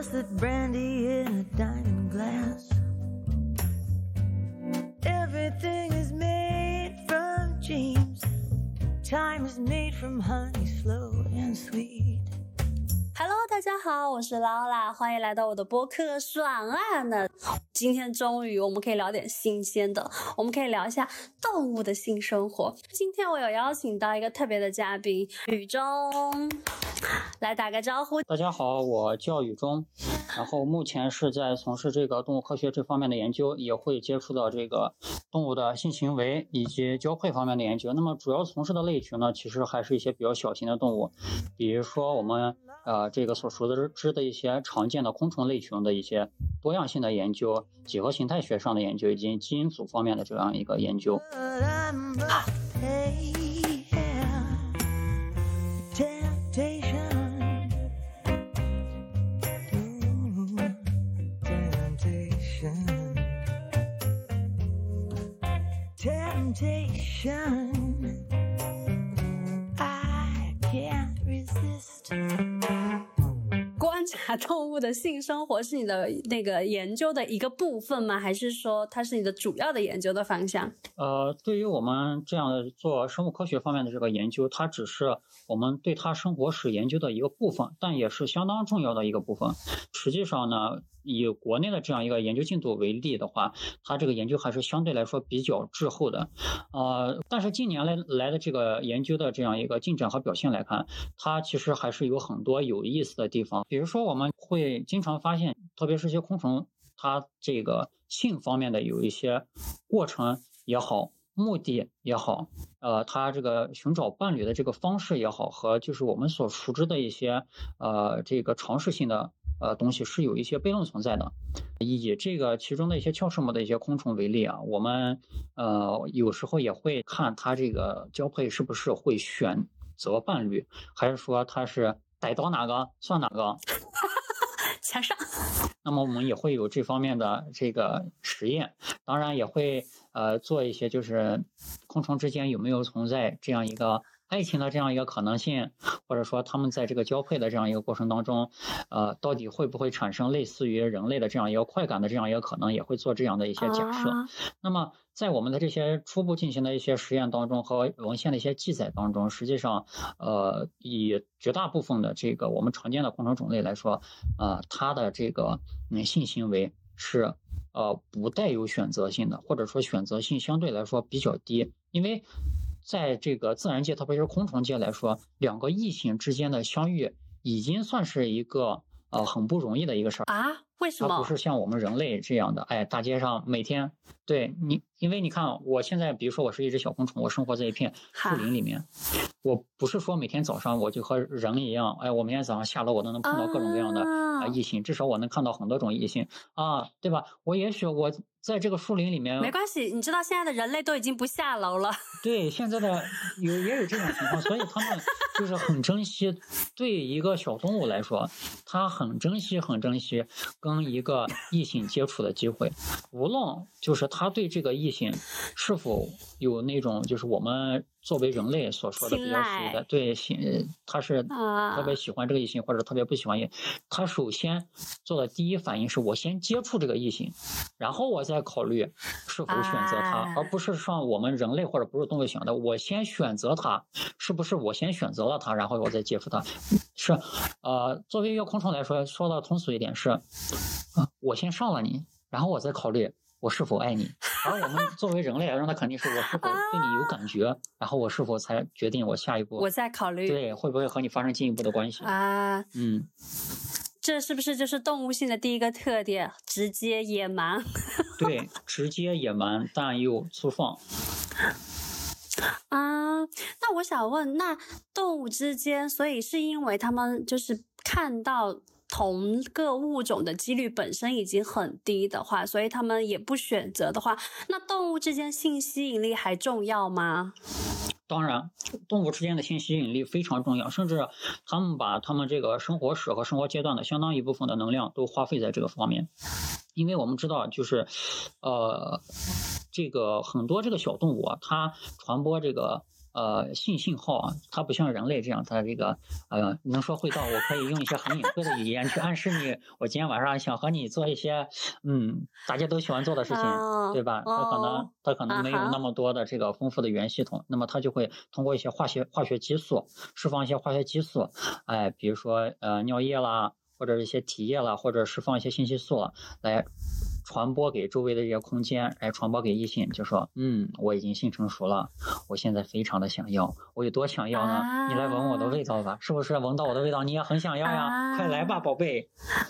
Rusted brandy in a diamond glass. Everything is made from dreams. Time is made from honey, slow and sweet. Hello，大家好，我是劳拉，欢迎来到我的播客爽啊呢。今天终于我们可以聊点新鲜的，我们可以聊一下动物的性生活。今天我有邀请到一个特别的嘉宾雨中，来打个招呼。大家好，我叫雨中，然后目前是在从事这个动物科学这方面的研究，也会接触到这个动物的性行为以及交配方面的研究。那么主要从事的类群呢，其实还是一些比较小型的动物，比如说我们呃这个所熟知的一些常见的昆虫类群的一些多样性的研究、几何形态学上的研究以及基因组方面的这样一个研究。Temptation. I can't resist. 观察动物的性生活是你的那个研究的一个部分吗？还是说它是你的主要的研究的方向？呃，对于我们这样的做生物科学方面的这个研究，它只是我们对它生活史研究的一个部分，但也是相当重要的一个部分。实际上呢，以国内的这样一个研究进度为例的话，它这个研究还是相对来说比较滞后的。呃，但是近年来来的这个研究的这样一个进展和表现来看，它其实还是有很多有意思的地方。比如说，我们会经常发现，特别是一些昆虫，它这个性方面的有一些过程也好，目的也好，呃，它这个寻找伴侣的这个方式也好，和就是我们所熟知的一些呃这个常识性的呃东西是有一些悖论存在的。以这个其中的一些鞘翅目的一些昆虫为例啊，我们呃有时候也会看它这个交配是不是会选择伴侣，还是说它是逮到哪个算哪个。墙上那么我们也会有这方面的这个实验，当然也会呃做一些就是昆虫之间有没有存在这样一个爱情的这样一个可能性，或者说它们在这个交配的这样一个过程当中，呃，到底会不会产生类似于人类的这样一个快感的这样一个可能，也会做这样的一些假设。啊那么，在我们的这些初步进行的一些实验当中和文献的一些记载当中，实际上，呃，以绝大部分的这个我们常见的昆虫种类来说，呃，它的这个嗯性行为是呃不带有选择性的，或者说选择性相对来说比较低，因为在这个自然界，特别是昆虫界来说，两个异性之间的相遇已经算是一个呃很不容易的一个事儿。啊？为什么它不？是像我们人类这样的，哎，大街上每天对你，因为你看，我现在比如说我是一只小昆虫，我生活在一片树林里面，我不是说每天早上我就和人一样，哎，我每天早上下楼我都能碰到各种各样的啊啊异性，至少我能看到很多种异性啊，对吧？我也许我在这个树林里面，没关系，你知道现在的人类都已经不下楼了。对，现在的有也有这种情况，所以他们就是很珍惜。对一个小动物来说，他很珍惜，很珍惜跟一个异性接触的机会，无论就是他对这个异性是否有那种就是我们作为人类所说的比较属于的对性，他是啊特别喜欢这个异性或者特别不喜欢异，他首先做的第一反应是我先接触这个异性，然后我再考虑是否选择他，啊而不是像我们人类或者不是动物想的，我先选择他，是不是我先选择了他，然后我再接触他？是，呃，作为一个昆虫来说，说的通俗一点是，啊，我先上了你，然后我再考虑我是否爱你。而我们作为人类来说，那肯定是我是否对你有感觉，然后我是否才决定我下一步我在考虑对会不会和你发生进一步的关系。啊，嗯，这是不是就是动物性的第一个特点？直接野蛮对，直接野蛮，但又粗放。啊？那我想问，那动物之间，所以是因为他们就是看到同个物种的几率本身已经很低的话，所以他们也不选择的话，那动物之间性吸引力还重要吗？当然，动物之间的性吸引力非常重要，甚至他们把他们这个生活史和生活阶段的相当一部分的能量都花费在这个方面，因为我们知道，就是，呃，这个很多这个小动物啊，它传播这个呃性信号啊，它不像人类这样，它这个呃能说会道，我可以用一些很隐晦的语言去暗示你，我今天晚上想和你做一些嗯大家都喜欢做的事情，哦对吧？它可能哦它可能没有那么多的这个丰富的语言系统，那么它就会通过一些化学化学激素释放一些化学激素，哎，比如说呃尿液啦，或者一些体液啦，或者释放一些信息素啦，来传播给周围的这些空间，来传播给异性，就说嗯，我已经性成熟了，我现在非常的想要，我有多想要呢？你来闻我的味道吧，是不是闻到我的味道你也很想要呀？快来吧，宝贝。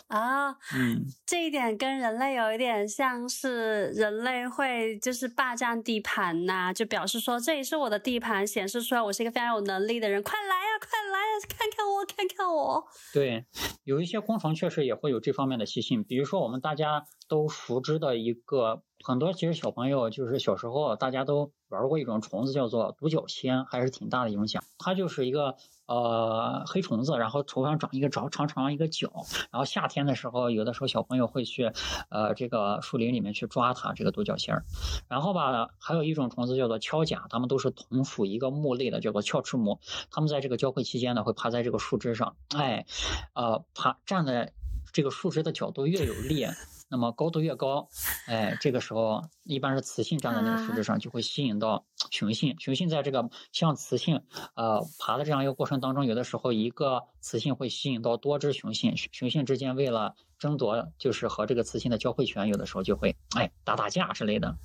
啊，嗯，这一点跟人类有一点像是人类会就是霸占地盘呐、就表示说这里是我的地盘，显示出来我是一个非常有能力的人，快来呀、快来呀、看看我，看看我。对，有一些昆虫确实也会有这方面的习性，比如说我们大家都熟知的一个，很多其实小朋友就是小时候大家都玩过一种虫子，叫做独角仙，还是挺大的影响。它就是一个呃黑虫子，然后头上长一个长长长一个角，然后夏天的时候，有的时候小朋友会去呃这个树林里面去抓它这个独角仙儿。然后吧，还有一种虫子叫做锹甲，它们都是同属一个目类的，叫做鞘翅目。它们在这个交配期间呢，会趴在这个树枝上，哎，呃，爬站在这个树枝的角度越有力，那么高度越高，哎，这个时候一般是雌性站在那个树枝上，就会吸引到雄性。雄性在这个向雌性呃爬的这样一个过程当中，有的时候一个雌性会吸引到多只雄性，雄雄性之间为了争夺就是和这个雌性的交配权，有的时候就会哎打打架之类的。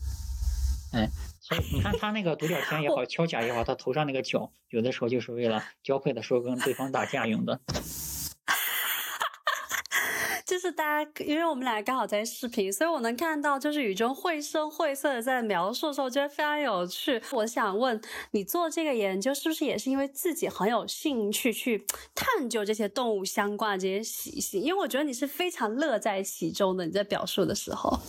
哎，所以你看它那个独角仙也好，锹甲也好，它头上那个角，有的时候就是为了交配的时候跟对方打架用的。就是大家，因为我们俩刚好在视频，所以我能看到，就是雨中绘声绘色的在描述的时候，我觉得非常有趣。我想问你做这个研究，是不是也是因为自己很有兴趣去探究这些动物相关的这些习性？因为我觉得你是非常乐在其中的，你在表述的时候。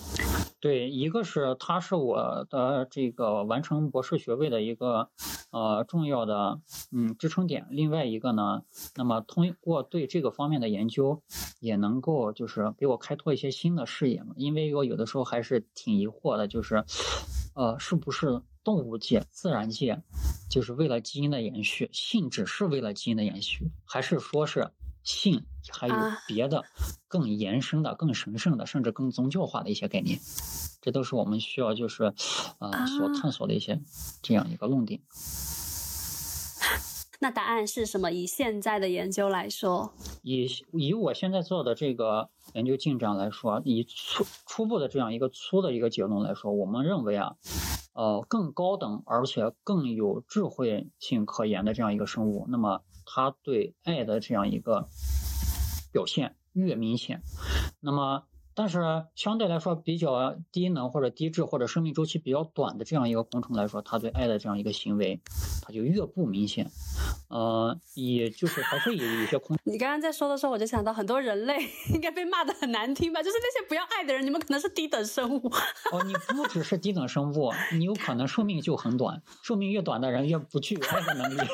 对，一个是它是我的这个完成博士学位的一个呃重要的嗯支撑点，另外一个呢，那么通过对这个方面的研究，也能够就是给我开拓一些新的视野嘛。因为我有的时候还是挺疑惑的，就是呃是不是动物界、自然界就是为了基因的延续，性只是为了基因的延续，还是说是性还有啊别的更延伸的、更神圣的，甚至更宗教化的一些概念？这都是我们需要就是呃所探索的一些这样一个论点。那答案是什么？以现在的研究来说，以以我现在做的这个研究进展来说，以初初步的这样一个粗的一个结论来说，我们认为啊，呃，更高等而且更有智慧性可言的这样一个生物，那么他对爱的这样一个表现越明显，那么。但是相对来说比较低能或者低质或者生命周期比较短的这样一个昆虫来说，它对爱的这样一个行为，它就越不明显。呃，也就是还是有一些空你刚刚在说的时候，我就想到很多人类 应该被骂的很难听吧？就是那些不要爱的人，你们可能是低等生物。哦，你不只是低等生物，你有可能寿命就很短，寿命越短的人越不具有爱的能力。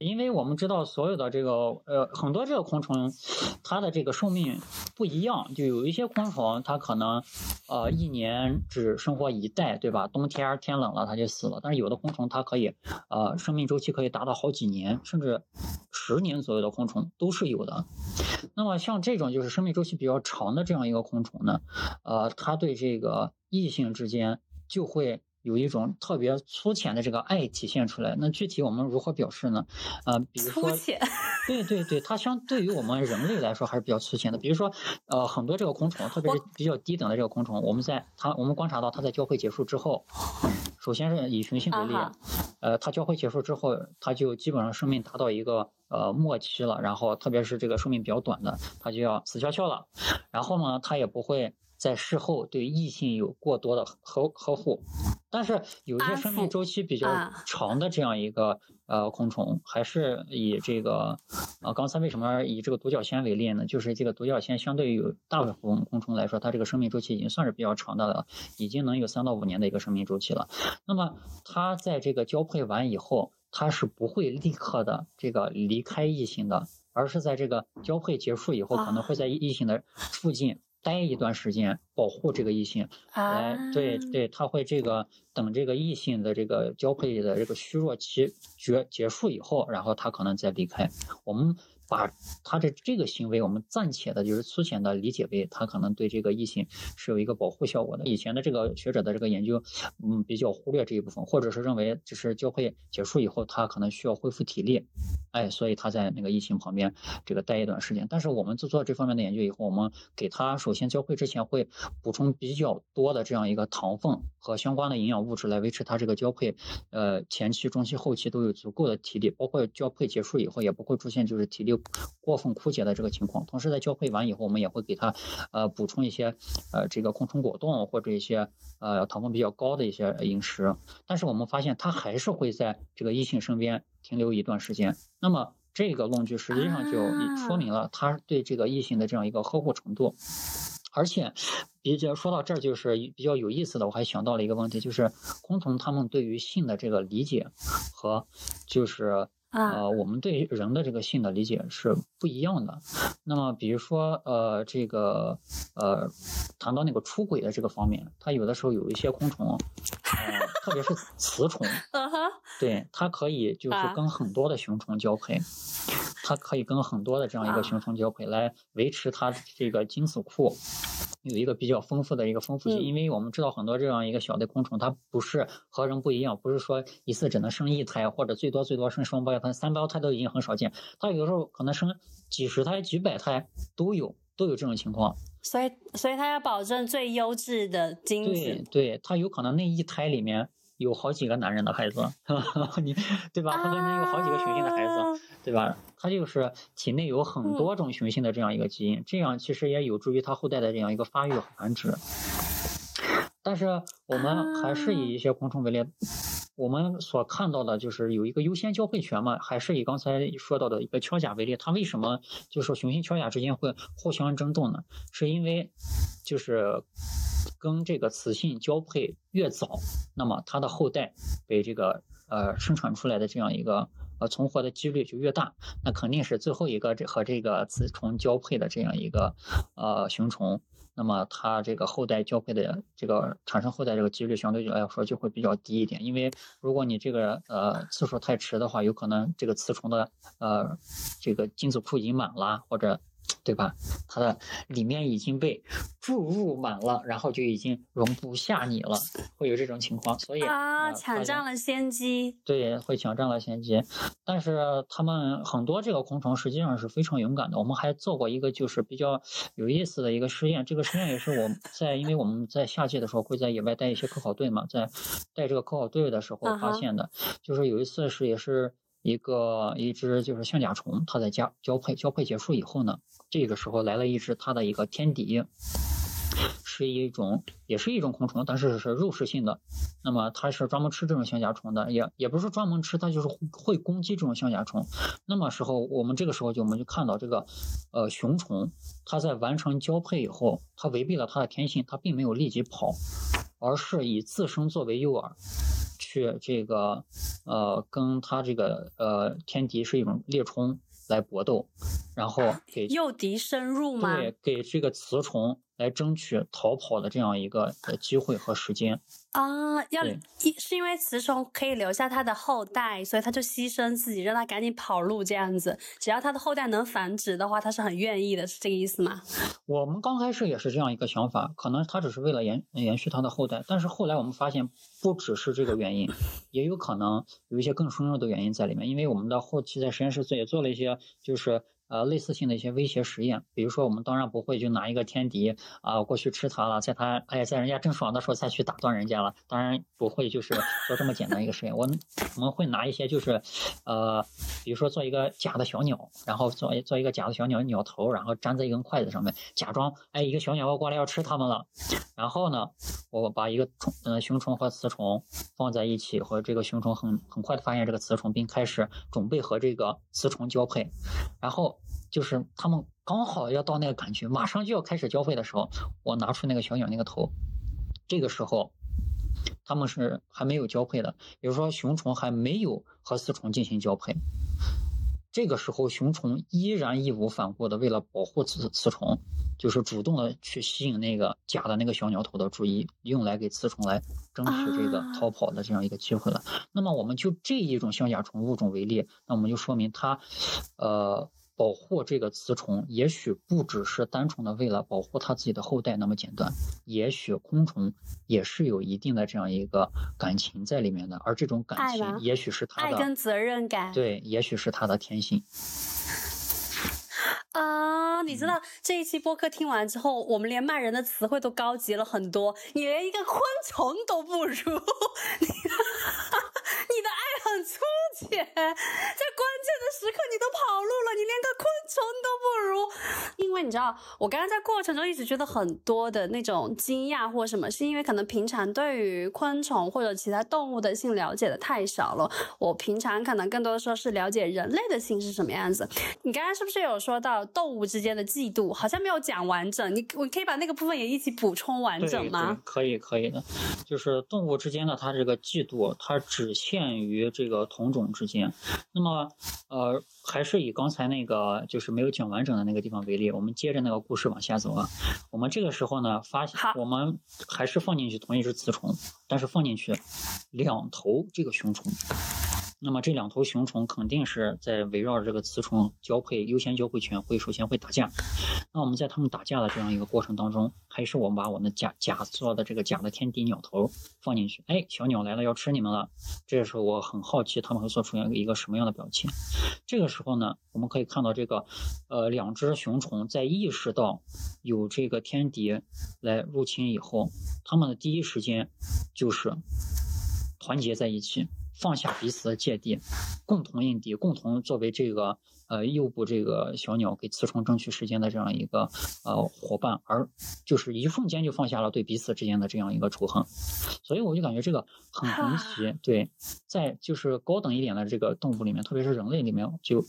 因为我们知道所有的这个呃很多这个昆虫，它的这个寿命不一样，就有一些昆虫它可能呃一年只生活一代，对吧？冬天天冷了它就死了，但是有的昆虫它可以呃生命周期可以达到好几年，甚至十年左右的昆虫都是有的。那么像这种就是生命周期比较长的这样一个昆虫呢，呃，它对这个异性之间就会有一种特别粗浅的这个爱体现出来。那具体我们如何表示呢？呃，比如说，对对对，它相对于我们人类来说还是比较粗浅的。比如说，呃，很多这个昆虫，特别是比较低等的这个昆虫，我们在它我们观察到它在交配结束之后，首先是以雄性为例，啊呃，它交配结束之后，它就基本上生命达到一个呃末期了，然后特别是这个寿命比较短的，它就要死翘翘了。然后呢，它也不会在事后对异性有过多的呵呵护。但是有一些生命周期比较啊长的这样一个呃昆虫，还是以这个呃刚才为什么以这个独角仙为例呢？就是这个独角仙相对于大部分昆虫来说，它这个生命周期已经算是比较长的了，已经能有三到五年的一个生命周期了。那么它在这个交配完以后，它是不会立刻的这个离开异性的，而是在这个交配结束以后，可能会在异性的附近待一段时间，保护这个异性。来，啊，对对，他会这个等这个异性的这个交配的这个虚弱期结结束以后，然后他可能再离开。我们把他的这个行为，我们暂且的就是粗浅的理解为，他可能对这个异性是有一个保护效果的。以前的这个学者的这个研究，嗯，比较忽略这一部分，或者是认为就是交配结束以后，他可能需要恢复体力，哎，所以他在那个异性旁边这个待一段时间。但是我们做做这方面的研究以后，我们给他首先交配之前会补充比较多的这样一个糖分和相关的营养物质来维持他这个交配，呃，前期、中期、后期都有足够的体力，包括交配结束以后也不会出现就是体力过分枯竭的这个情况。同时在交配完以后，我们也会给他呃补充一些呃这个昆虫果冻或者一些呃糖分比较高的一些饮食。但是我们发现它还是会在这个异性身边停留一段时间。那么这个论据实际上就说明了他对这个异性的这样一个呵护程度。而且，比较说到这儿，就是比较有意思的，我还想到了一个问题，就是昆虫它们对于性的这个理解和就是啊。呃我们对人的这个性的理解是不一样的。那么比如说呃这个呃谈到那个出轨的这个方面，它有的时候有一些昆虫，呃特别是雌虫，对，它可以就是啊跟很多的雄虫交配，它可以跟很多的这样一个啊。雄虫交配，来维持它这个精子库有一个比较丰富的一个丰富性。嗯因为我们知道很多这样一个小的昆虫，它不是和人不一样，不是说一次只能生一胎，或者最多最多生双胞胎、三胞胎都已经很少见，它有的时候可能生几十胎、几百胎都有，都有这种情况。所以所以它要保证最优质的精子对对，它有可能那一胎里面有好几个男人的孩子，你对吧？他可能有好几个雄性的孩子，啊对吧？他就是体内有很嗯多种雄性的这样一个基因，这样其实也有助于他后代的这样一个发育和繁殖。但是我们还是以一些昆虫为例，我们所看到的就是有一个优先交配权嘛，还是以刚才说到的一个锹甲为例，它为什么就是说雄性锹甲之间会互相争斗呢？是因为就是跟这个雌性交配越早，那么它的后代被这个呃生产出来的这样一个呃存活的几率就越大，那肯定是最后一个这和这个雌虫交配的这样一个呃雄虫。那么它这个后代交配的这个产生后代这个几率相对来说就会比较低一点，因为如果你这个呃次数太迟的话，有可能这个雌虫的呃这个精子库已经满了，或者对吧？它的里面已经被注入满了，然后就已经容不下你了，会有这种情况，所以啊，呃抢占了先机。对，会抢占了先机。但是他们很多这个昆虫实际上是非常勇敢的。我们还做过一个就是比较有意思的一个实验，这个实验也是我在，因为我们在夏季的时候会在野外带一些科考队嘛，在带这个科考队的时候发现的，就是有一次是也是。一个一只就是象甲虫，它在交交配交配结束以后呢，这个时候来了一只它的一个天敌，是一种也是一种昆虫，但是是肉食性的。那么它是专门吃这种象甲虫的，也也不是专门吃，它就是会会攻击这种象甲虫。那么时候我们这个时候就我们就看到这个呃雄虫，它在完成交配以后，它违背了它的天性，它并没有立即跑，而是以自身作为诱饵。去这个呃跟它这个呃天敌是一种猎虫来搏斗，然后给诱敌深入吗？对，给这个雌虫来争取逃跑的这样一个呃机会和时间。啊，要一是因为雌虫可以留下它的后代，所以它就牺牲自己，让它赶紧跑路这样子。只要它的后代能繁殖的话，它是很愿意的，是这个意思吗？我们刚开始也是这样一个想法，可能它只是为了延延续它的后代，但是后来我们发现不只是这个原因，也有可能有一些更深入的原因在里面。因为我们的后期在实验室做也做了一些，就是呃类似性的一些威胁实验，比如说我们当然不会就拿一个天敌啊、过去吃它了，在它哎在人家正爽的时候再去打断人家了，当然不会就是做这么简单一个实验。我们我们会拿一些就是呃比如说做一个假的小鸟，然后做做一个假的小鸟鸟头，然后粘在一根筷子上面，假装哎一个小鸟要过来要吃它们了，然后呢，我把一个虫呃雄虫和雌虫放在一起，和这个雄虫很很快的发现这个雌虫，并开始准备和这个雌虫交配，然后就是他们刚好要到那个感觉，马上就要开始交配的时候，我拿出那个小鸟那个头，这个时候。他们是还没有交配的，也就是说雄虫还没有和雌虫进行交配。这个时候，雄虫依然义无反顾的为了保护雌雌虫，就是主动的去吸引那个假的那个小鸟头的注意，用来给雌虫来争取这个逃跑的这样一个机会了。那么我们就这一种象甲虫物种为例，那我们就说明它，呃。保护这个雌虫，也许不只是单纯的为了保护它自己的后代那么简单，也许昆虫也是有一定的这样一个感情在里面的，而这种感情，也许是它的爱跟责任感。对，也许是它的天性。啊，你知嗯道这一期播客听完之后，我们连骂人的词汇都高级了很多。你连一个昆虫都不如，你的爱很粗浅，在关键的时刻你都跑路了，你连个昆虫都不如。因为你知道，我刚刚在过程中一直觉得很多的那种惊讶或什么，是因为可能平常对于昆虫或者其他动物的性了解的太少了。我平常可能更多的说是了解人类的性是什么样子。你刚刚是不是有说到动物之间的嫉妒？好像没有讲完整，你我可以把那个部分也一起补充完整吗？，可以可以的，就是动物之间的它这个嫉妒，它只限于这个同种之间。那么，呃，还是以刚才那个就是没有讲完整的那个地方为例，我们接着那个故事往下走啊。我们这个时候呢，发现我们还是放进去同一只雌虫，但是放进去两头这个雄虫。那么这两头雄虫肯定是在围绕着这个雌虫交配优先交配权，会首先会打架。那我们在它们打架的这样一个过程当中，还是我们把我们假假做的这个假的天敌鸟头放进去，哎，小鸟来了要吃你们了。这个时候我很好奇它们会做出一个什么样的表情。这个时候呢，我们可以看到这个呃两只雄虫在意识到有这个天敌来入侵以后，它们的第一时间就是团结在一起，放下彼此的芥蒂，共同应敌，共同作为这个呃诱捕这个小鸟给雌虫争取时间的这样一个呃伙伴，而就是一瞬间就放下了对彼此之间的这样一个仇恨，所以我就感觉这个很神奇。对，在就是高等一点的这个动物里面，特别是人类里面，就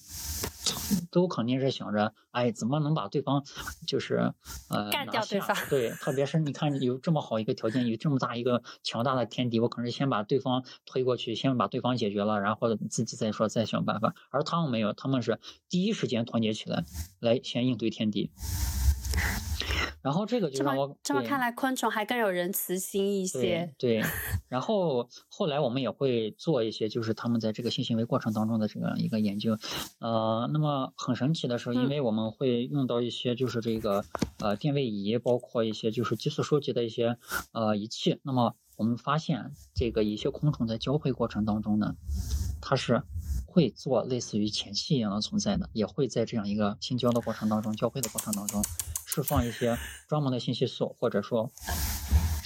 都肯定是想着，哎，怎么能把对方就是呃干掉对方对，特别是你看有这么好一个条件，有这么大一个强大的天敌，我可能先把对方推过去，先把对方解决了，然后自己再说再想办法。而他们没有，他们是第一时间团结起来，来先应对天敌。然后这个就让我对这么看来，昆虫还更有仁慈心一些对。对，然后后来我们也会做一些，就是他们在这个性行为过程当中的这样一个研究。呃，那么很神奇的是，因嗯为我们会用到一些就是这个呃电位仪，包括一些就是激素收集的一些呃仪器。那么我们发现，这个一些昆虫在交配过程当中呢，它是。会做类似于前戏一样的存在的，也会在这样一个性交的过程当中、交配的过程当中，释放一些专门的信息素，或者说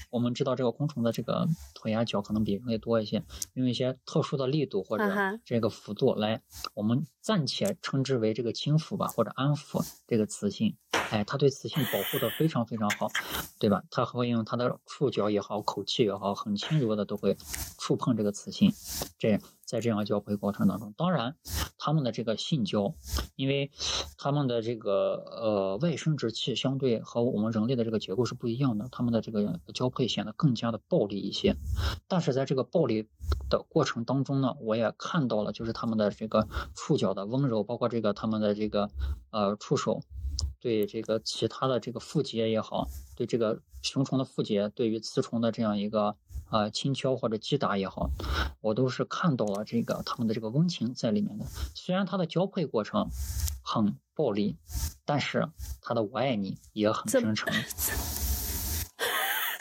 我们知道这个昆虫的这个腿啊脚可能比人类多一些，用一些特殊的力度或者这个幅度来，我们暂且称之为这个轻抚吧，或者安抚这个雌性。哎，它对雌性保护的非常非常好，对吧？它会用它的触角也好，口气也好，很轻柔的都会触碰这个雌性。这在这样交配过程当中，当然它们的这个性交，因为它们的这个呃外生殖器相对和我们人类的这个结构是不一样的，它们的这个交配显得更加的暴力一些。但是在这个暴力的过程当中呢，我也看到了，就是它们的这个触角的温柔，包括这个它们的这个呃触手。对这个其他的这个腹节也好，对这个雄虫的腹节，对于雌虫的这样一个呃轻敲或者击打也好，我都是看到了这个他们的这个温情在里面的。虽然它的交配过程很暴力，但是它的我爱你也很真诚。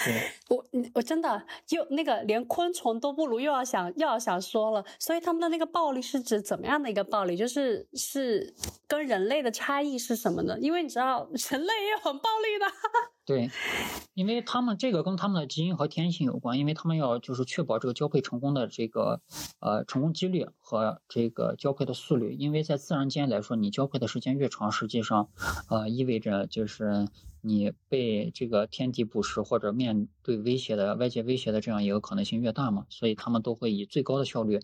对，我嗯我真的又那个连昆虫都不如，又要想又要想说了，所以他们的那个暴力是指怎么样的一个暴力？就是是跟人类的差异是什么呢？因为你知道人类也有很暴力的。对，因为他们这个跟他们的基因和天性有关，因为他们要就是确保这个交配成功的这个呃成功几率和这个交配的速率，因为在自然间来说，你交配的时间越长，实际上呃意味着就是你被这个天敌捕食或者面对威胁的外界威胁的这样一个可能性越大嘛，所以他们都会以最高的效率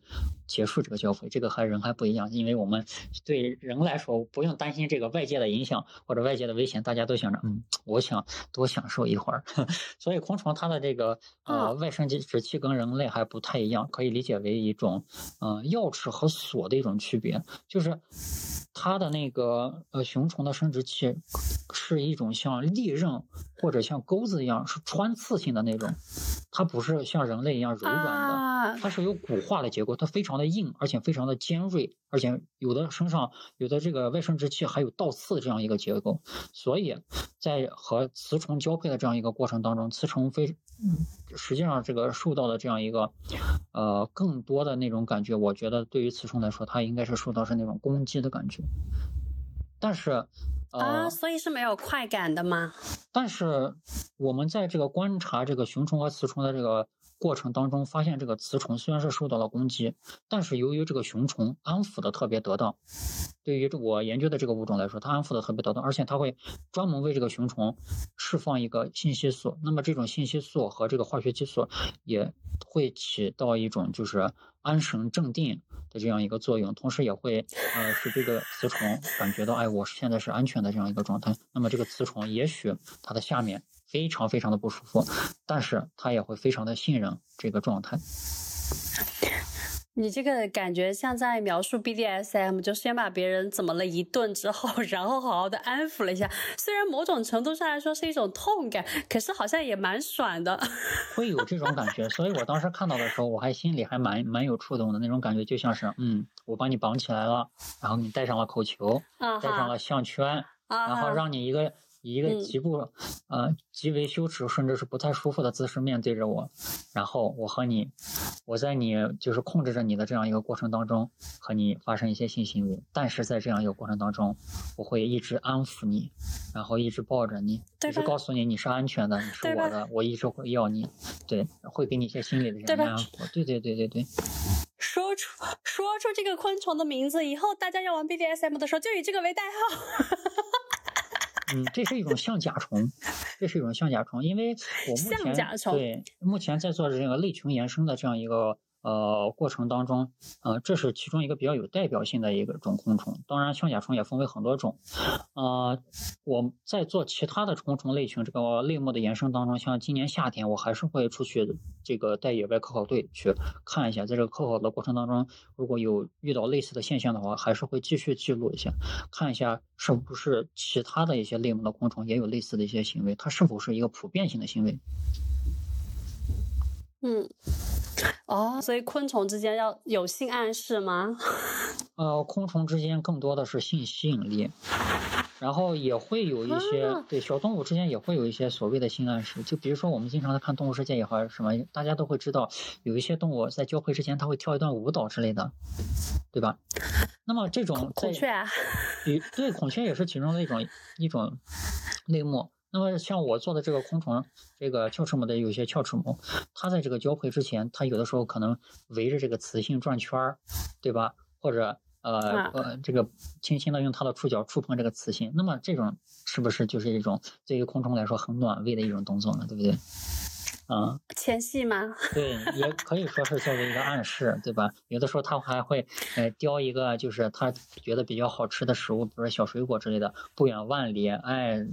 结束这个交配。这个和人还不一样，因为我们对人来说不用担心这个外界的影响或者外界的危险，大家都想着嗯，我想多享受一会儿。所以昆虫它的这个呃外生殖器跟人类还不太一样，可以理解为一种呃钥匙和锁的一种区别，就是它的那个呃雄虫的生殖器是一种像利刃或者像钩子一样是穿刺性的那种，它不是像人类一样柔软的。啊，它是有骨化的结构，它非常的硬，而且非常的尖锐，而且有的身上有的这个外生殖器还有倒刺这样一个结构，所以在和雌虫交配的这样一个过程当中，雌虫非实际上这个受到的这样一个呃更多的那种感觉，我觉得对于雌虫来说，它应该是受到是那种攻击的感觉，但是呃。啊，所以是没有快感的吗？但是我们在这个观察这个雄虫和雌虫的这个过程当中，发现这个雌虫虽然是受到了攻击，但是由于这个雄虫安抚的特别得当，对于这我研究的这个物种来说，它安抚的特别得当，而且它会专门为这个雄虫释放一个信息素，那么这种信息素和这个化学激素也会起到一种就是安神镇定这样一个作用，同时也会呃使这个雌虫感觉到，哎，我现在是安全的这样一个状态。那么这个雌虫也许它的下面非常非常的不舒服，但是它也会非常的信任这个状态。你这个感觉像在描述 BDSM，就先把别人怎么了一顿之后，然后好好的安抚了一下。虽然某种程度上来说是一种痛感，可是好像也蛮爽的。会有这种感觉，所以我当时看到的时候，我还心里还蛮蛮有触动的那种感觉，就像是，嗯，我把你绑起来了，然后你戴上了口球，啊戴上了项圈，啊然后，让你一个以一个嗯极不呃极为羞耻甚至是不太舒服的姿势面对着我，然后我和你，我在你就是控制着你的这样一个过程当中和你发生一些性行为，但是在这样一个过程当中，我会一直安抚你，然后一直抱着你，一直告诉你你是安全的，你是我的，我一直会要你，对，会给你一些心理的安抚，对对对对对。说出说出这个昆虫的名字以后，大家要玩 BDSM 的时候就以这个为代号。嗯，这是一种象甲虫，这是一种象甲虫，因为我目前对目前在做这个类群延伸的这样一个呃过程当中，呃，这是其中一个比较有代表性的一个种昆虫。当然，象甲虫也分为很多种，呃，我在做其他的虫虫类群这个类目的延伸当中，像今年夏天我还是会出去这个带野外科考队去看一下，在这个科考的过程当中，如果有遇到类似的现象的话，还是会继续记录一下，看一下是不是其他的一些类目的昆虫也有类似的一些行为，它是否是一个普遍性的行为。嗯，哦，所以昆虫之间要有性暗示吗？呃，昆虫之间更多的是性吸引力，然后也会有一些、啊对小动物之间也会有一些所谓的性暗示，就比如说我们经常在看《动物世界》也好什么，大家都会知道有一些动物在交配之前它会跳一段舞蹈之类的，对吧？那么这种孔雀对孔雀也是其中的一种一种类目。那么像我做的这个昆虫，这个鞘翅目的有些鞘翅目，它在这个交配之前，它有的时候可能围着这个雌性转圈儿，对吧？或者呃啊呃，这个轻轻的用它的触角触碰这个雌性，那么这种是不是就是一种对于昆虫来说很暖胃的一种动作呢？对不对？啊、前戏吗？对，也可以说是作为一个暗示，对吧？有的时候他还会呃叼一个就是他觉得比较好吃的食物，比如说小水果之类的，不远万里，哎，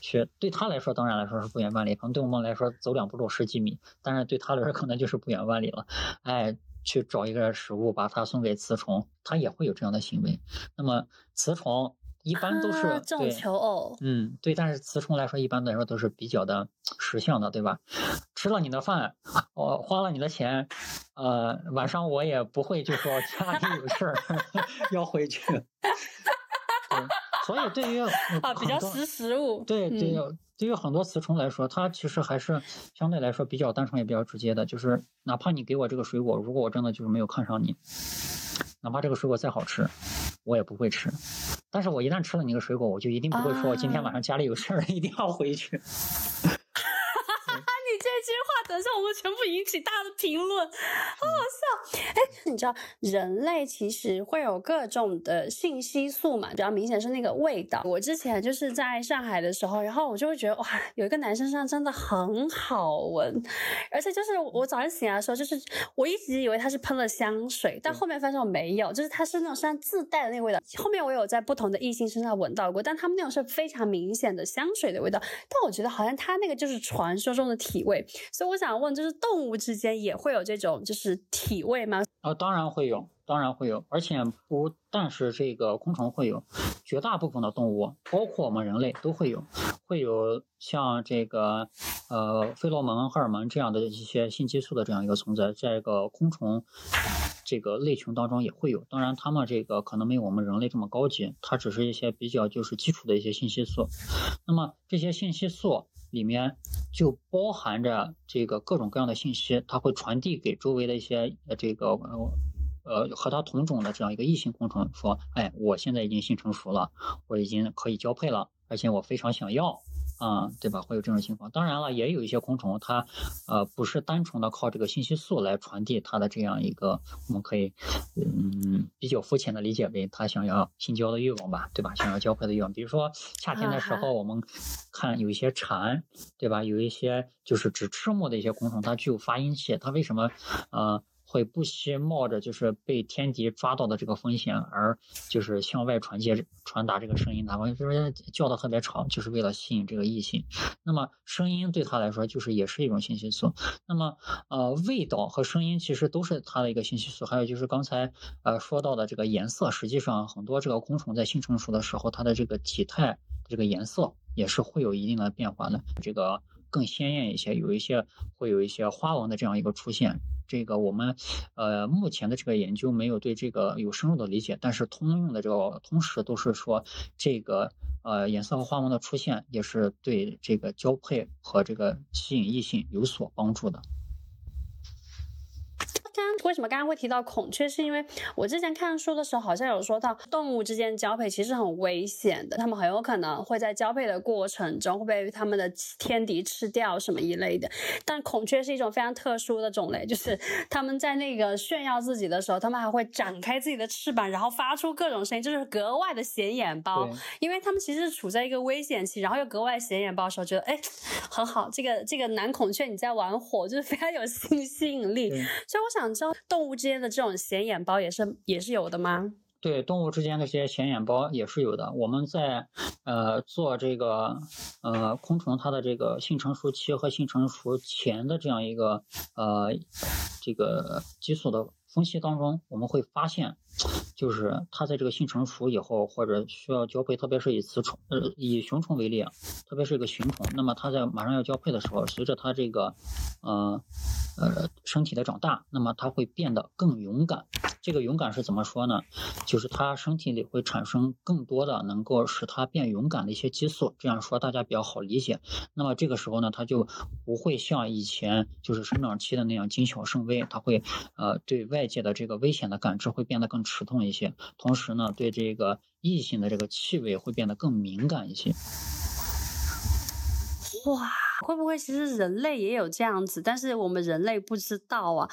去对他来说当然来说是不远万里，可能对我们来说走两步路十几米，但是对他来说可能就是不远万里了，哎，去找一个食物把它送给雌虫，他也会有这样的行为。那么雌虫一般都是、啊这种对求偶，嗯，对，但是雌虫来说，一般来说都是比较的识相的，对吧？吃了你的饭，我、花了你的钱，呃，晚上我也不会就说家里有事儿 要回去。对，所以对于 啊，比较识时务。对对嗯，对于很多雌虫来说，它其实还是相对来说比较单纯也比较直接的，就是哪怕你给我这个水果，如果我真的就是没有看上你，哪怕这个水果再好吃，我也不会吃。但是我一旦吃了你的水果，我就一定不会说今天晚上家里有事儿，一定要回去。等下我们全部引起大的评论，好好笑。哎，你知道人类其实会有各种的信息素嘛，比较明显是那个味道。我之前就是在上海的时候，然后我就会觉得哇，有一个男生身上真的很好闻，而且就是我早上醒来的时候，就是我一直以为他是喷了香水，但后面发现我没有，就是他是那种身上自带的那个味道。后面我有在不同的异性身上闻到过，但他们那种是非常明显的香水的味道。但我觉得好像他那个就是传说中的体味，所以我想问，就是动物之间也会有这种就是体味吗？啊，当然会有，当然会有，而且不但是这个昆虫会有，绝大部分的动物，包括我们人类都会有，会有像这个呃费洛蒙、荷尔蒙这样的一些性激素的这样一个存在，在一个昆虫这个类群当中也会有。当然，它们这个可能没有我们人类这么高级，它只是一些比较就是基础的一些信息素。那么这些信息素里面就包含着这个各种各样的信息，它会传递给周围的一些呃这个呃呃和它同种的这样一个异性昆虫，说，哎，我现在已经性成熟了，我已经可以交配了，而且我非常想要。啊、对吧？会有这种情况。当然了，也有一些昆虫，它呃不是单纯的靠这个信息素来传递它的这样一个，我们可以嗯比较肤浅的理解为它想要性交的欲望吧，对吧？想要交配的欲望。比如说夏天的时候，我们看有一些蝉，对吧？有一些就是只吃木的一些昆虫，它具有发音器，它为什么呃？会不惜冒着就是被天敌抓到的这个风险，而就是向外传接传达这个声音，哪怕就是叫的特别吵，就是为了吸引这个异性。那么声音对它来说就是也是一种信息素。那么呃味道和声音其实都是它的一个信息素。还有就是刚才呃说到的这个颜色，实际上很多这个昆虫在性成熟的时候，它的这个体态这个颜色也是会有一定的变化的。这个更鲜艳一些，有一些会有一些花纹的这样一个出现。这个我们呃目前的这个研究没有对这个有深入的理解，但是通用的这个通识都是说这个呃颜色和花纹的出现也是对这个交配和这个吸引异性有所帮助的。刚刚为什么刚刚会提到孔雀？是因为我之前看书的时候好像有说到，动物之间交配其实很危险的，它们很有可能会在交配的过程中会被它们的天敌吃掉什么一类的。但孔雀是一种非常特殊的种类，就是它们在那个炫耀自己的时候，它们还会展开自己的翅膀，然后发出各种声音，就是格外的显眼包。对因为它们其实是处在一个危险期，然后又格外显眼包的时候，觉得哎很好，这个这个男孔雀你在玩火，就是非常有 性吸引力。所以我想知道，动物之间的这种显眼包也是也是有的吗？对动物之间的这些显眼包也是有的。我们在呃做这个呃昆虫它的这个性成熟期和性成熟前的这样一个呃这个激素的分析当中，我们会发现，就是它在这个性成熟以后，或者需要交配，特别是以雌虫呃以雄虫为例啊，特别是一个雄虫，那么它在马上要交配的时候，随着它这个呃呃身体的长大，那么它会变得更勇敢。这个勇敢是怎么说呢？就是它身体里会产生更多的能够使它变勇敢的一些激素，这样说大家比较好理解。那么这个时候呢，它就不会像以前就是生长期的那样谨小慎微，它会呃对外界的这个危险的感知会变得更迟钝一些，同时呢，对这个异性的这个气味会变得更敏感一些。哇，会不会其实人类也有这样子，但是我们人类不知道啊？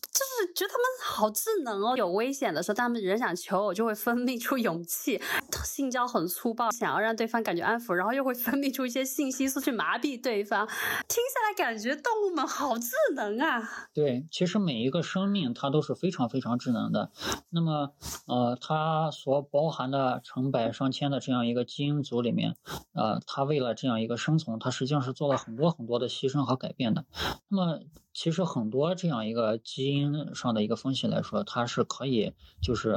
就是觉得他们好智能哦，有危险的时候，他们人想求偶就会分泌出勇气，性交很粗暴，想要让对方感觉安抚，然后又会分泌出一些信息素去麻痹对方。听下来感觉动物们好智能啊！对，其实每一个生命它都是非常非常智能的。那么，呃，它所包含的成百上千的这样一个基因组里面，呃，它为了这样一个生存，它实际上是做了很多很多的牺牲和改变的。那么，其实很多这样一个基因上的一个分析来说，它是可以就是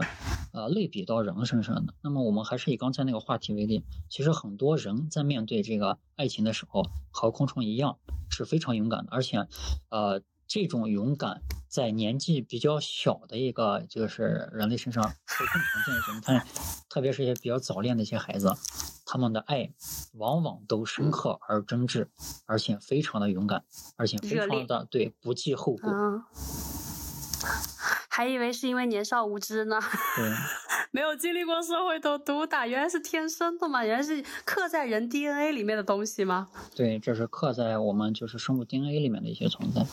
呃类比到人身上的。那么，我们还是以刚才那个话题为例，其实很多人在面对这个爱情的时候，和昆虫一样是非常勇敢的，而且，呃。这种勇敢在年纪比较小的一个就是人类身上会更常见一些。你看，特别是一些比较早恋的一些孩子，他们的爱往往都深刻而真挚，而且非常的勇敢，而且非常的对不计后果。啊，还以为是因为年少无知呢。对 没有经历过社会的毒打，原来是天生的嘛？原来是刻在人 DNA 里面的东西吗？对，这是刻在我们就是生物 DNA 里面的一些存在。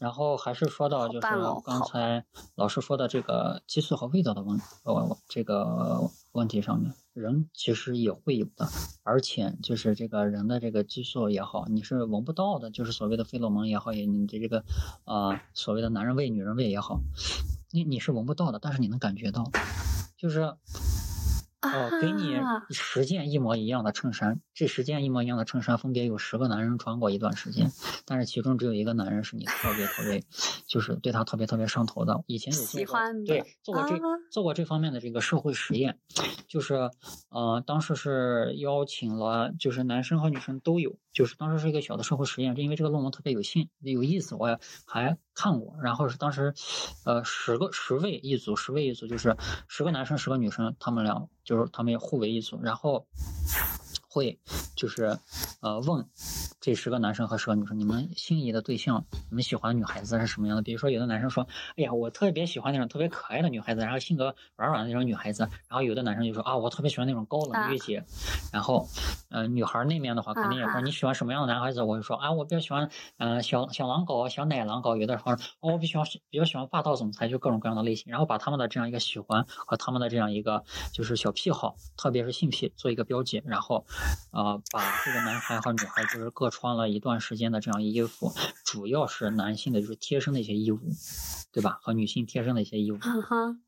然后还是说到就是刚才老师说的这个激素和味道的问呃这个问题上面，人其实也会有的，而且就是这个人的这个激素也好，你是闻不到的，就是所谓的费洛蒙也好，也你的这个啊、呃所谓的男人味、女人味也好，你你是闻不到的，但是你能感觉到，就是哦，给你啊十件一模一样的衬衫，这十件一模一样的衬衫分别有十个男人穿过一段时间，但是其中只有一个男人是你特别特别，就是对他特别特别上头的。以前有做过喜欢对做过这、啊做过这方面的这个社会实验，就是呃当时是邀请了就是男生和女生都有，就是当时是一个小的社会实验，就因为这个论文特别有兴有意思，我也还看过。然后是当时呃十个十位一组，十位一组就是十个男生十个女生，他们俩就是他们也互为一组，然后会就是呃问这十个男生和十个女生，你们心仪的对象，你们喜欢的女孩子是什么样的？比如说有的男生说，哎呀，我特别喜欢那种特别可爱的女孩子，然后性格软软的那种女孩子，然后有的男生就说啊，我特别喜欢那种高冷御姐，然后呃女孩那面的话肯定也说你喜欢什么样的男孩子？我就说啊，我比较喜欢呃小小狼狗、小奶狼狗，有的时候哦我比较喜比较喜欢霸道总裁，就各种各样的类型，然后把他们的这样一个喜欢和他们的这样一个就是小癖好，特别是性癖做一个标记，然后呃把这个男孩和女孩就是各穿了一段时间的这样衣服，主要是男性的就是贴身的一些衣物，对吧？和女性贴身的一些衣物。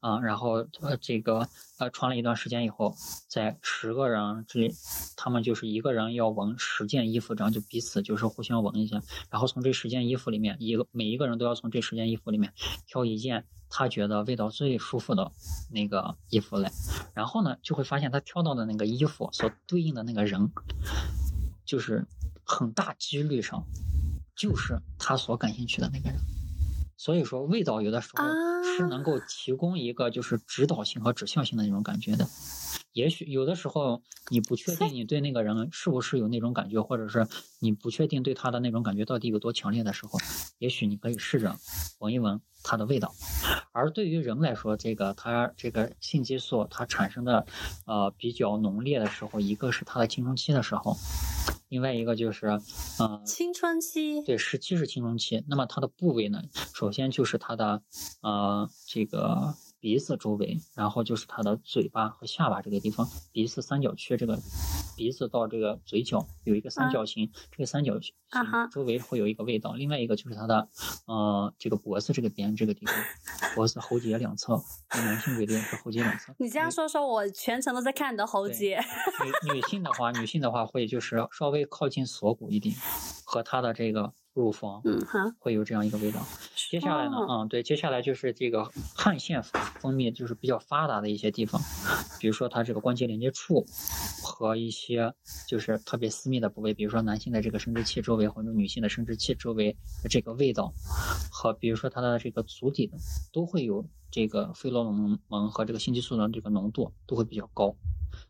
啊，然后呃，这个呃，穿了一段时间以后，在十个人这里，他们就是一个人要闻十件衣服，这样就彼此就是互相闻一下，然后从这十件衣服里面，一个每一个人都要从这十件衣服里面挑一件他觉得味道最舒服的那个衣服来，然后呢，就会发现他挑到的那个衣服所对应的那个人，就是很大几率上就是他所感兴趣的那个人。所以说，味道有的时候是能够提供一个就是指导性和指向性的那种感觉的。也许有的时候你不确定你对那个人是不是有那种感觉，或者是你不确定对他的那种感觉到底有多强烈的时候，也许你可以试着闻一闻它的味道。而对于人来说，这个它这个性激素它产生的呃比较浓烈的时候，一个是它的青春期的时候，另外一个就是呃青春期，对，十七是青春期。那么它的部位呢，首先就是它的呃这个鼻子周围，然后就是它的嘴巴和下巴这个地方，鼻子三角区这个鼻子到这个嘴角有一个三角形，这个三角形周围会有一个味道。另外一个就是它的呃这个脖子这个边这个地方，脖子喉结两侧，以男性为例是喉结两侧。你这样说说，我全程都在看你的喉结。女女性的话，女性的话会就是稍微靠近锁骨一点，和她的这个乳房，嗯哈，会有这样一个味道。接下来呢，哦。嗯，对，接下来就是这个汗腺分泌就是比较发达的一些地方，比如说它这个关节连接处和一些就是特别私密的部位，比如说男性的这个生殖器周围或者女性的生殖器周围的这个味道，和比如说它的这个足底的都会有这个费洛蒙和这个性激素的这个浓度都会比较高，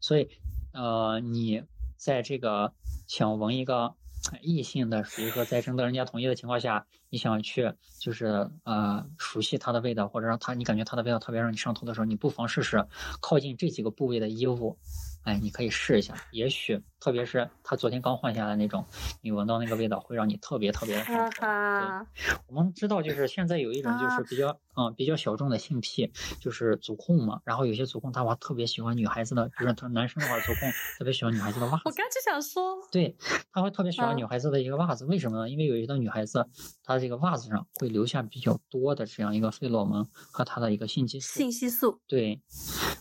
所以呃，你在这个想闻一个异性的，比如说在征得人家同意的情况下，你想去就是呃熟悉它的味道，或者让它你感觉它的味道特别让你上头的时候，你不妨试试靠近这几个部位的衣物，哎，你可以试一下，也许特别是他昨天刚换下来那种，你闻到那个味道会让你特别特别的上哈头。哈，我们知道，就是现在有一种就是比较嗯比较小众的性癖，就是足控嘛。然后有些足控他话特别喜欢女孩子的，就是他男生的话足控特别喜欢女孩子的袜子。我刚就想说，对，他会特别喜欢嗯女孩子的一个袜子，为什么呢？因为有一的女孩子，她这个袜子上会留下比较多的这样一个费洛蒙和她的一个性激素。性激素，对，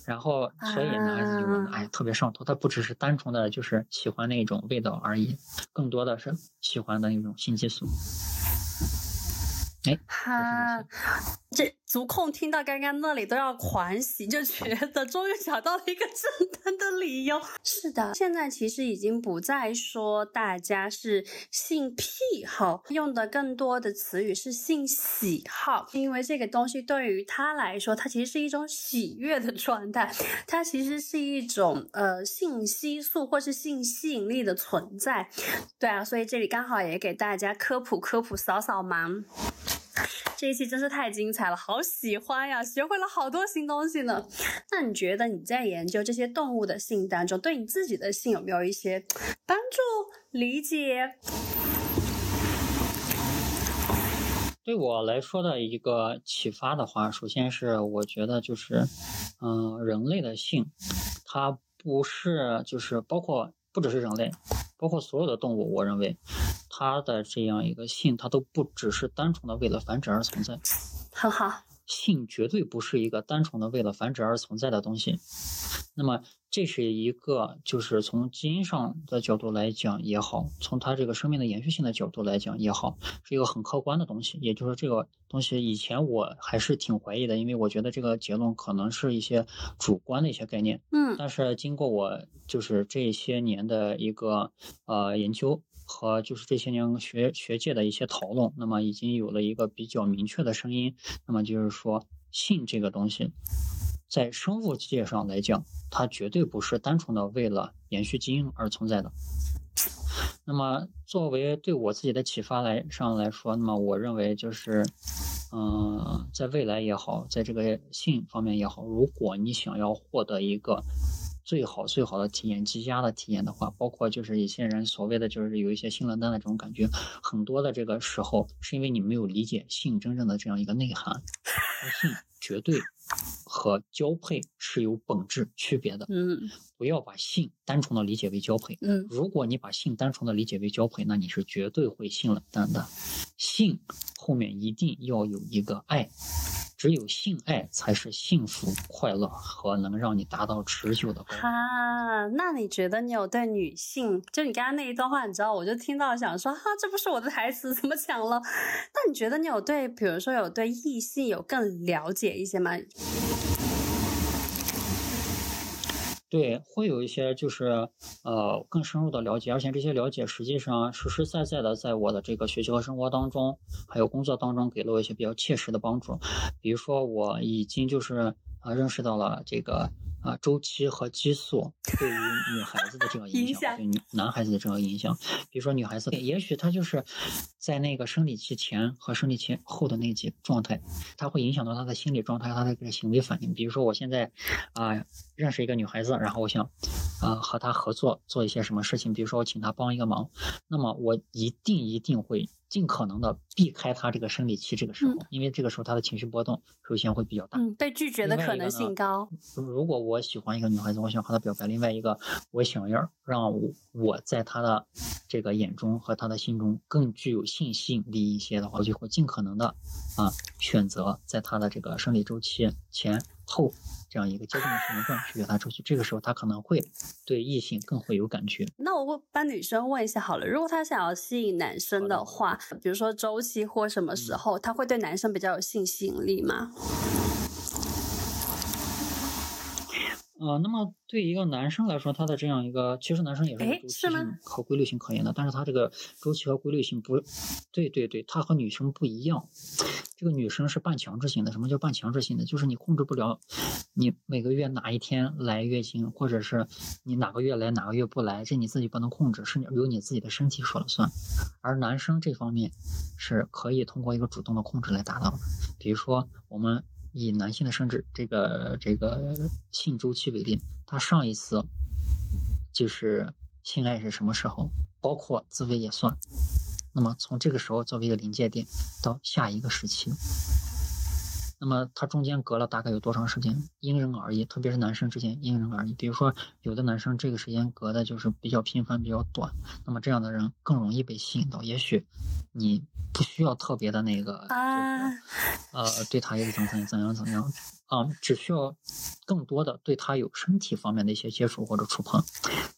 然后所以男孩子就哎，特别上头。他不只是单纯的就是喜欢那种味道而已，更多的是喜欢的那种性激素。哎，哈，这足控听到刚刚那里都要狂喜，就觉得终于找到了一个正当的理由。是的，现在其实已经不再说大家是性癖好，用的更多的词语是性喜好，因为这个东西对于他来说，它其实是一种喜悦的状态，它其实是一种呃性激素或是性吸引力的存在。对啊，所以这里刚好也给大家科普科普，扫扫盲。这一期真是太精彩了，好喜欢呀！学会了好多新东西呢。那你觉得你在研究这些动物的性当中，对你自己的性有没有一些帮助、理解？对我来说的一个启发的话，首先是我觉得就是，嗯、人类的性，它不是就是包括不只是人类，包括所有的动物，我认为它的这样一个性，它都不只是单纯的为了繁殖而存在。很好，性绝对不是一个单纯的为了繁殖而存在的东西。那么，这是一个就是从基因上的角度来讲也好，从它这个生命的延续性的角度来讲也好，是一个很客观的东西。也就是说，这个东西以前我还是挺怀疑的，因为我觉得这个结论可能是一些主观的一些概念。嗯但是经过我就是这些年的一个呃研究和就是这些年学学界的一些讨论，那么已经有了一个比较明确的声音。那么就是说，性这个东西，在生物界上来讲，它绝对不是单纯的为了延续基因而存在的。那么，作为对我自己的启发来上来说，那么我认为就是，嗯、在未来也好，在这个性方面也好，如果你想要获得一个最好最好的体验、极佳的体验的话，包括就是一些人所谓的就是有一些性冷淡的这种感觉，很多的这个时候是因为你没有理解性真正的这样一个内涵，而性绝对和交配是有本质区别的。嗯不要把性单纯的理解为交配。嗯如果你把性单纯的理解为交配，那你是绝对会性冷淡的。性后面一定要有一个爱，只有性爱才是幸福、快乐和能让你达到持久的高度。哈，那你觉得你有对女性，就你刚刚那一段话，你知道，我就听到想说，哈，这不是我的台词，怎么讲了？那你觉得你有对，比如说有对异性有更了解一些吗？对，会有一些就是呃更深入的了解，而且这些了解实际上实实在在的在我的这个学习和生活当中，还有工作当中给了我一些比较切实的帮助。比如说，我已经就是呃认识到了这个啊、周期和激素对于女孩子的这个影影响响，对女男孩子的这个影响。比如说女孩子，也许她就是在那个生理期前和生理期后的那几个状态，它会影响到她的心理状态、她的这个行为反应。比如说我现在啊、认识一个女孩子，然后我想啊、和她合作做一些什么事情，比如说我请她帮一个忙，那么我一定一定会尽可能的避开他这个生理期这个时候，嗯因为这个时候他的情绪波动首先会比较大。嗯，被拒绝的可能性高。如果我喜欢一个女孩子，我想和她表白；另外一个，我想要让我我在她的这个眼中和她的心中更具有性吸引力一些的话，我就会尽可能的啊选择在她的这个生理周期前后这样一个阶段的时间段去约他出去。这个时候，他可能会对异性更会有感觉。那我会帮女生问一下好了，如果她想要吸引男生的话，比如说周期或什么时候，她会对男生比较有性吸引力吗？呃，那么对一个男生来说，他的这样一个，其实男生也是有周期性和规律性可言的，但是他这个周期和规律性不，对对对，他和女生不一样。这个女生是半强制性的，什么叫半强制性的？就是你控制不了你每个月哪一天来月经，或者是你哪个月来哪个月不来，这你自己不能控制，是由你自己的身体说了算。而男生这方面是可以通过一个主动的控制来达到的，比如说我们。以男性的生殖这个这个性周期为例，他上一次就是性爱是什么时候，包括自慰也算。那么从这个时候作为一个临界点到下一个时期，那么它中间隔了大概有多长时间？因人而异，特别是男生之间因人而异。比如说，有的男生这个时间隔的就是比较频繁、比较短，那么这样的人更容易被吸引到。也许你不需要特别的那个，就是啊，呃，对他有怎怎怎样怎样啊、只需要更多的对他有身体方面的一些接触或者触碰，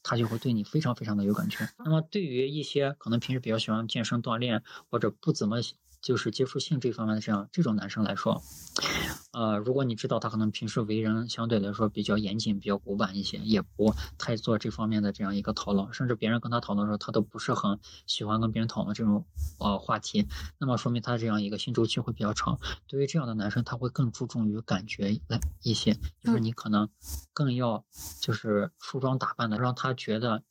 他就会对你非常非常的有感觉。那么对于一些可能平时比较喜欢健身锻炼或者不怎么就是接触性这方面的这样这种男生来说，呃，如果你知道他可能平时为人相对来说比较严谨、比较古板一些，也不太做这方面的这样一个讨论，甚至别人跟他讨论的时候，他都不是很喜欢跟别人讨论这种呃话题，那么说明他这样一个性周期会比较长。对于这样的男生，他会更注重于感觉来一些，就是你可能更要就是梳妆打扮的，让他觉得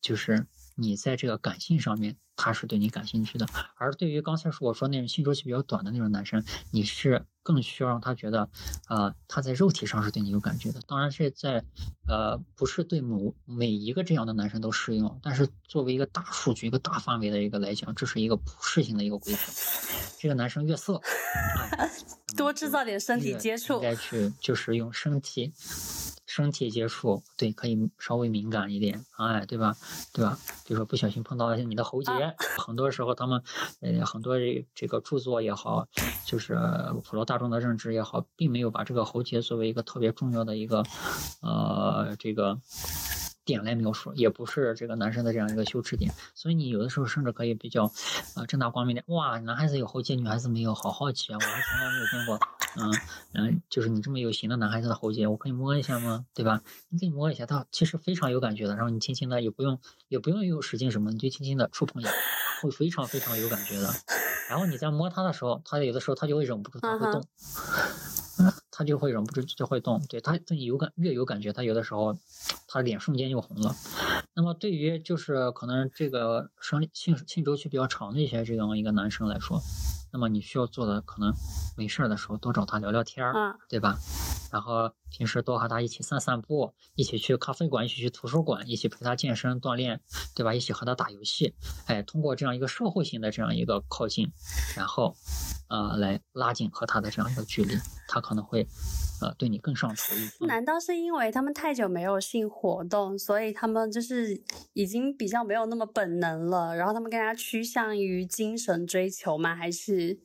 就是你在这个感性上面他是对你感兴趣的。而对于刚才说我说那种性周期比较短的那种男生，你是更需要让他觉得，呃，他在肉体上是对你有感觉的。当然是在，呃，不是对某每一个这样的男生都适用，但是作为一个大数据、一个大范围的一个来讲，这是一个普适性的一个规则。这个男生越色，啊 多制造点身体接触应该去就是用身体。身体接触，对，可以稍微敏感一点，哎，对吧？对吧？比如说不小心碰到了你的喉结，很多时候他们，呃，很多这个著作也好，就是普罗大众的认知也好，并没有把这个喉结作为一个特别重要的一个，呃，这个。点来描述，也不是这个男生的这样一个羞耻点，所以你有的时候甚至可以比较，呃，正大光明点。哇，男孩子有喉结，女孩子没有，好好奇啊！我还从来没有见过，嗯嗯，就是你这么有型的男孩子的喉结，我可以摸一下吗？对吧？你可以摸一下，他其实非常有感觉的。然后你轻轻的，也不用也不用用使劲什么，你就轻轻的触碰一下，会非常非常有感觉的。然后你在摸他的时候，他有的时候他就会忍不住，他会动。他就会忍不住就会动，对他自己有感越有感觉，他有的时候他脸瞬间就红了。那么对于就是可能这个生理性性周期比较长的一些这样一个男生来说。那么你需要做的可能没事儿的时候多找他聊聊天儿，对吧？然后平时多和他一起散散步，一起去咖啡馆，一起去图书馆，一起陪他健身锻炼，对吧？一起和他打游戏，哎，通过这样一个社会性的这样一个靠近，然后，呃，来拉近和他的这样一个距离，他可能会。呃，对你更上头一难道是因为他们太久没有性活动，所以他们就是已经比较没有那么本能了，然后他们更加趋向于精神追求吗？还是？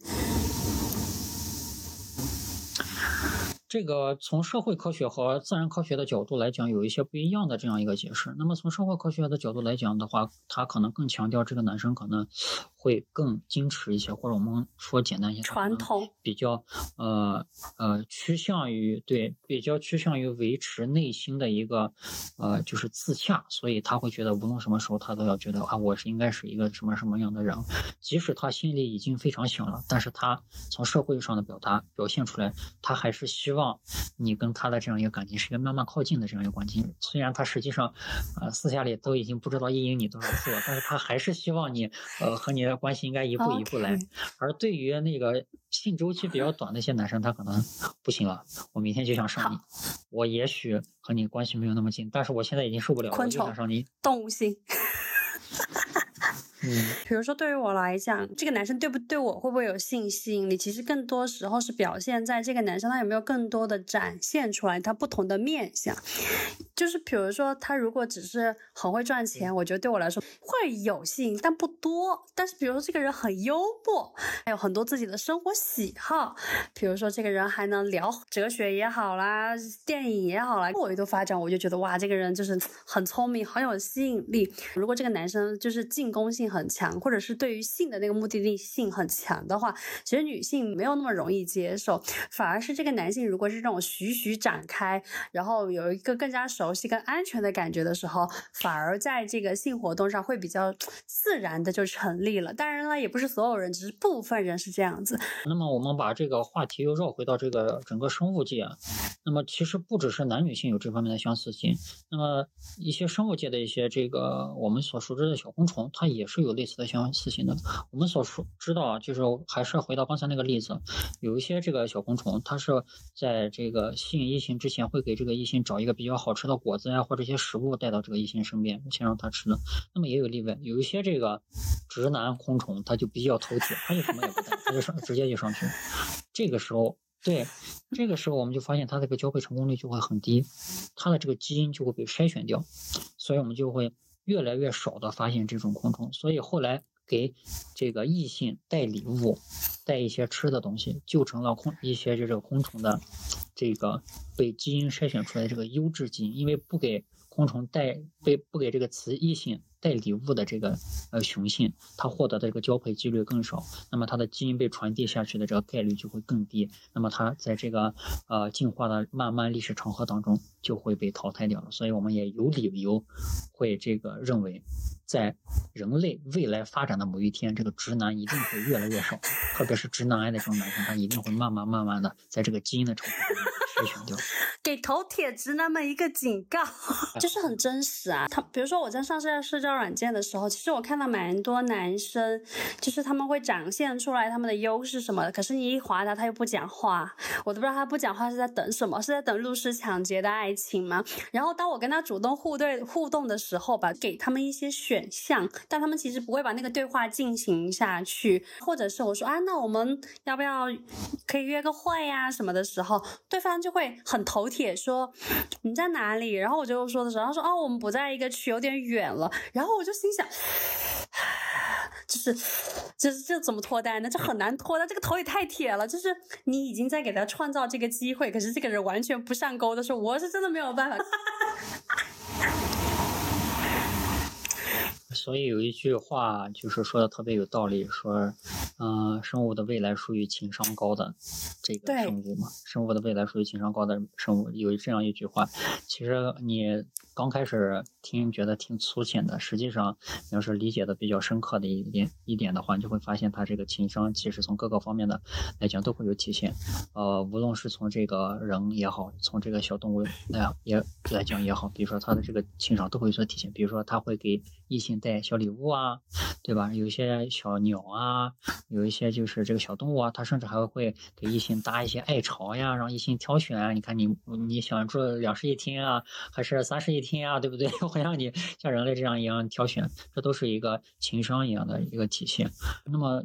这个从社会科学和自然科学的角度来讲，有一些不一样的这样一个解释。那么从社会科学的角度来讲的话，他可能更强调这个男生可能会更矜持一些，或者我们说简单一些，传统比较呃呃趋向于对比较趋向于维持内心的一个呃就是自洽，所以他会觉得无论什么时候他都要觉得啊我是应该是一个什么什么样的人，即使他心里已经非常想了，但是他从社会上的表达表现出来，他还是希望。希望你跟他的这样一个感情是一个慢慢靠近的这样一个关系，虽然他实际上，呃，私下里都已经不知道意淫你多少次了，但是他还是希望你，呃，和你的关系应该一步一步来。而对于那个性周期比较短的一些男生，他可能不行了，我明天就想上你，我也许和你关系没有那么近，但是我现在已经受不了了，就想上你。动物性。嗯比如说，对于我来讲，这个男生对不对我会不会有性吸引力？其实更多时候是表现在这个男生他有没有更多的展现出来他不同的面相。就是比如说，他如果只是很会赚钱，我觉得对我来说会有吸引，但不多。但是比如说这个人很幽默，还有很多自己的生活喜好，比如说这个人还能聊哲学也好啦，电影也好啦，维度发展，我就觉得哇，这个人就是很聪明，很有吸引力。如果这个男生就是进攻性很。很强，或者是对于性的那个目的性很强的话，其实女性没有那么容易接受，反而是这个男性如果是这种徐徐展开，然后有一个更加熟熟悉、跟安全的感觉的时候，反而在这个性活动上会比较自然的就成立了。当然了，也不是所有人，只是部分人是这样子。那么我们把这个话题又绕回到这个整个生物界啊，那么其实不只是男女性有这方面的相似性，那么一些生物界的一些这个我们所熟知的小昆虫，它也是有。类似的相似性的，我们所说知道啊，就是还是回到刚才那个例子，有一些这个小昆虫，它是在这个吸引异性之前，会给这个异性找一个比较好吃的果子呀，或者一些食物带到这个异性身边，先让他吃的。那么也有例外，有一些这个直男昆虫，他就比较头铁，他就什么也不带，他就上直接就上去。这个时候，对，这个时候我们就发现他这个交配成功率就会很低，他的这个基因就会被筛选掉，所以我们就会。越来越少的发现这种昆虫，所以后来给这个异性带礼物，带一些吃的东西，就成了昆一些这个昆虫的这个被基因筛选出来这个优质基因，因为不给昆虫带被不给这个雌异性。带礼物的这个呃雄性，它获得的这个交配几率更少，那么它的基因被传递下去的这个概率就会更低，那么它在这个呃进化的漫漫历史长河当中就会被淘汰掉了。所以我们也有理由会这个认为，在人类未来发展的某一天，这个直男一定会越来越少，特别是直男癌的这种男生，他一定会慢慢慢慢的在这个基因的 给头铁直男们一个警告，就是很真实啊。他比如说我在上社社交软件的时候，其实我看到蛮多男生，就是他们会展现出来他们的优势什么的。可是你一划他，他又不讲话，我都不知道他不讲话是在等什么，是在等入室抢劫的爱情吗？然后当我跟他主动互对互动的时候吧，给他们一些选项，但他们其实不会把那个对话进行下去，或者是我说啊，那我们要不要可以约个会呀什么的时候，对方就。就会很头铁，说你在哪里？然后我就说的时候，他说哦，我们不在一个区，有点远了。然后我就心想，就是就是这怎么脱单呢？这很难脱单，这个头也太铁了。就是你已经在给他创造这个机会，可是这个人完全不上钩的时候，我是真的没有办法。所以有一句话就是说的特别有道理，说，嗯、生物的未来属于情商高的这个生物嘛，生物的未来属于情商高的生物，有这样一句话。其实你刚开始听觉得挺粗浅的，实际上你要是理解的比较深刻的一点一点的话，你就会发现他这个情商其实从各个方面的来讲都会有体现。呃，无论是从这个人也好，从这个小动物来也来讲也好，比如说他的这个情商都会有所体现。比如说，他会给异性带小礼物啊，对吧？有一些小鸟啊，有一些就是这个小动物啊，他甚至还会给异性搭一些爱巢呀，让异性挑选。你看你你想住两室一厅啊，还是三室一厅天啊，对不对？会让你像人类这样一样挑选，这都是一个情商一样的一个体现。那么，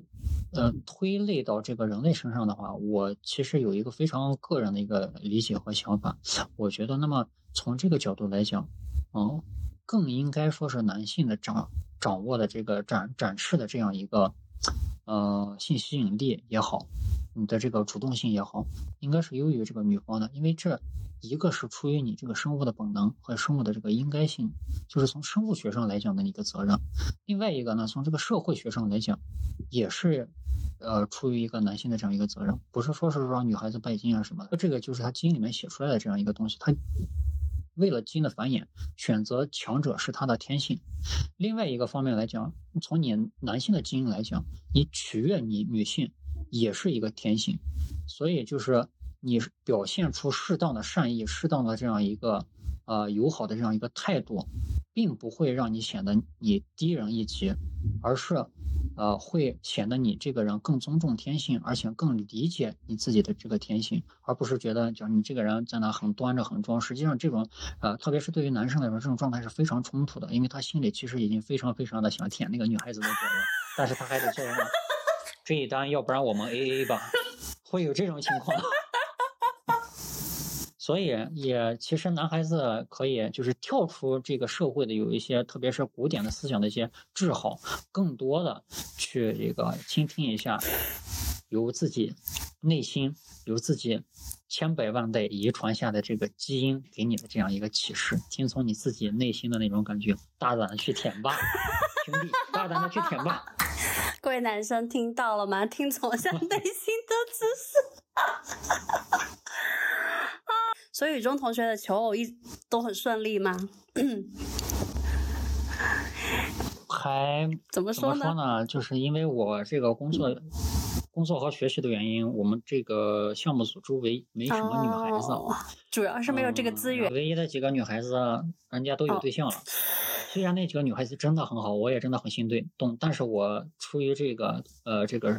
呃，推类到这个人类身上的话，我其实有一个非常个人的一个理解和想法。我觉得，那么从这个角度来讲，嗯，更应该说是男性的掌掌握的这个展展示的这样一个，呃，性吸引力也好，你的这个主动性也好，应该是优于这个女方的，因为这一个是出于你这个生物的本能和生物的这个应该性，就是从生物学上来讲的一个责任；另外一个呢，从这个社会学上来讲，也是。呃，出于一个男性的这样一个责任，不是说是让女孩子拜金啊什么的，这个就是他基因里面写出来的这样一个东西，他为了基因的繁衍，选择强者是他的天性。另外一个方面来讲，从你男性的基因来讲，你取悦你女性也是一个天性，所以就是你表现出适当的善意、适当的这样一个呃友好的这样一个态度，并不会让你显得你低人一级，而是呃会显得你这个人更尊重天性，而且更理解你自己的这个天性，而不是觉得就是你这个人在那很端着很装。实际上这种呃，特别是对于男生来说，这种状态是非常冲突的，因为他心里其实已经非常非常的想舔那个女孩子的嘴了，但是他还得做人 这一单，要不然我们 A A 吧，会有这种情况。所以也其实男孩子可以就是跳出这个社会的有一些，特别是古典的思想的一些嗜好，更多的去这个倾听一下，由自己内心由自己千百万代遗传下的这个基因给你的这样一个启示，听从你自己内心的那种感觉，大胆的去舔吧，兄弟，大胆的去舔吧。各位男生听到了吗？听从一下内心的指示。啊，所以雨中同学的求偶一都很顺利吗？还 怎么说呢？就是因为我这个工作、工作和学习的原因，我们这个项目组周围没什么女孩子，哦主要是没有这个嗯资源。唯一的几个女孩子，人家都有哦对象了。虽然那几个女孩子真的很好，我也真的很心对动，但是我出于这个呃这个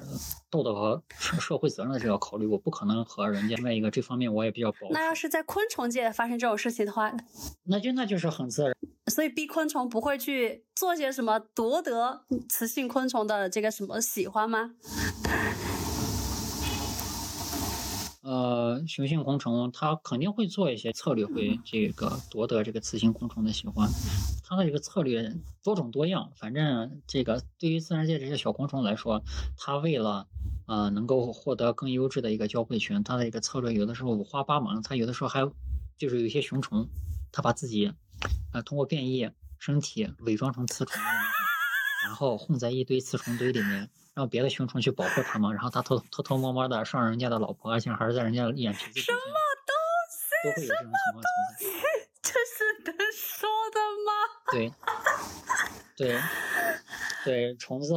道德和社社会责任的这个考虑，我不可能和人家另外一个这方面我也比较保守。那要是在昆虫界发生这种事情的话，那就那就是很自然。所以逼昆虫不会去做些什么夺得雌性昆虫的这个什么喜欢吗？呃，雄性昆虫它肯定会做一些策略，会这个夺得这个雌性昆虫的喜欢。它的这个策略多种多样，反正这个对于自然界这些小昆虫来说，它为了呃能够获得更优质的一个交配权，它的一个策略有的时候五花八门。它有的时候还就是有一些雄虫，它把自己呃通过变异身体伪装成雌虫然后混在一堆雌虫堆里面。让别的雄虫去保护它嘛，然后它偷偷偷摸摸的上人家的老婆，而且还是在人家眼皮子底下，什么都会有这种情况存在。这是能说的吗？对，对，对，虫子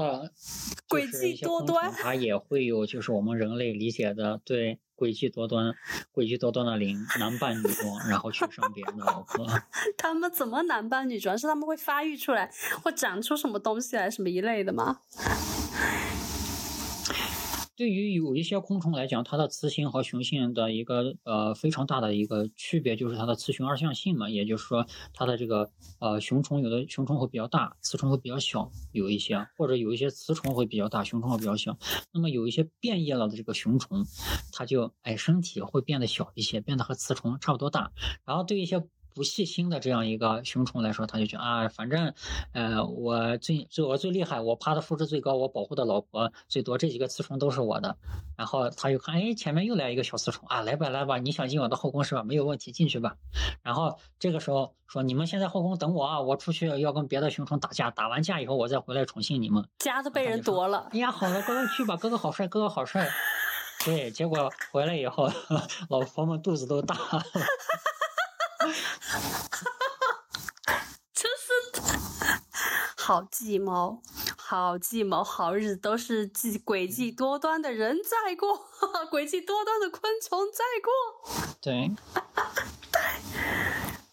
诡计多端虫它也会有就是我们人类理解的对诡计多端、诡计多端的灵男扮女装，然后去上别人的老婆。他们怎么男扮女装？是他们会发育出来，会长出什么东西来，什么一类的吗？对于有一些昆虫来讲，它的雌性和雄性的一个呃非常大的一个区别就是它的雌雄二向性嘛，也就是说它的这个呃雄虫有的雄虫会比较大，雌虫会比较小，有一些或者有一些雌虫会比较大，雄虫会比较小。那么有一些变异了的这个雄虫，它就哎身体会变得小一些，变得和雌虫差不多大。然后对一些不细心的这样一个雄虫来说，他就觉得啊，反正，呃，我最最我最厉害，我爬的数值最高，我保护的老婆最多，这几个雌虫都是我的。然后他又看，哎，前面又来一个小雌虫啊，来吧来吧，你想进我的后宫是吧？没有问题，进去吧。然后这个时候说，你们先在后宫等我啊，我出去要跟别的雄虫打架，打完架以后我再回来宠幸你们。家都被人夺了。哎呀，好了，哥哥去吧，哥哥好帅，哥哥好帅。对，结果回来以后，老婆们肚子都大了。哈 哈真是好计谋，好计谋，好日子都是计诡计多端的人在过，诡计多端的昆虫在过。对。